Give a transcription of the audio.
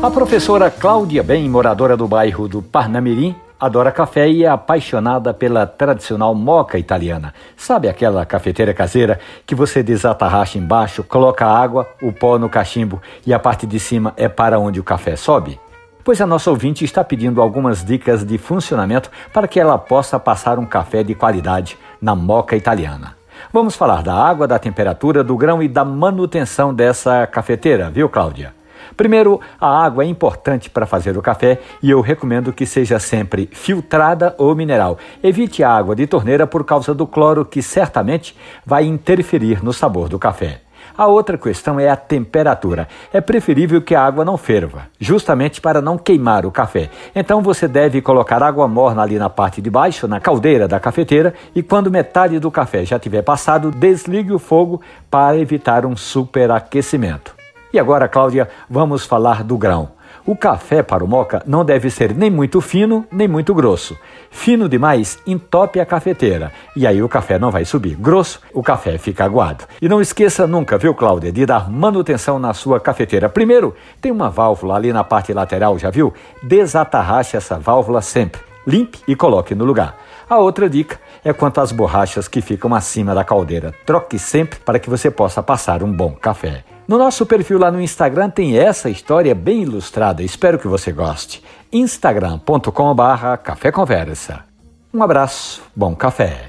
A professora Cláudia Bem, moradora do bairro do Parnamirim, adora café e é apaixonada pela tradicional moca italiana. Sabe aquela cafeteira caseira que você desatarracha embaixo, coloca água, o pó no cachimbo e a parte de cima é para onde o café sobe? Pois a nossa ouvinte está pedindo algumas dicas de funcionamento para que ela possa passar um café de qualidade na moca italiana. Vamos falar da água, da temperatura, do grão e da manutenção dessa cafeteira, viu, Cláudia? Primeiro, a água é importante para fazer o café e eu recomendo que seja sempre filtrada ou mineral. Evite a água de torneira por causa do cloro que certamente vai interferir no sabor do café. A outra questão é a temperatura. É preferível que a água não ferva, justamente para não queimar o café. Então você deve colocar água morna ali na parte de baixo, na caldeira da cafeteira, e quando metade do café já tiver passado, desligue o fogo para evitar um superaquecimento. E agora, Cláudia, vamos falar do grão. O café para o moca não deve ser nem muito fino, nem muito grosso. Fino demais entope a cafeteira e aí o café não vai subir. Grosso, o café fica aguado. E não esqueça nunca, viu, Cláudia, de dar manutenção na sua cafeteira. Primeiro, tem uma válvula ali na parte lateral, já viu? Desatarrache essa válvula sempre. Limpe e coloque no lugar. A outra dica é quanto às borrachas que ficam acima da caldeira. Troque sempre para que você possa passar um bom café. No nosso perfil lá no Instagram tem essa história bem ilustrada. Espero que você goste. instagram.com/café conversa. Um abraço, bom café.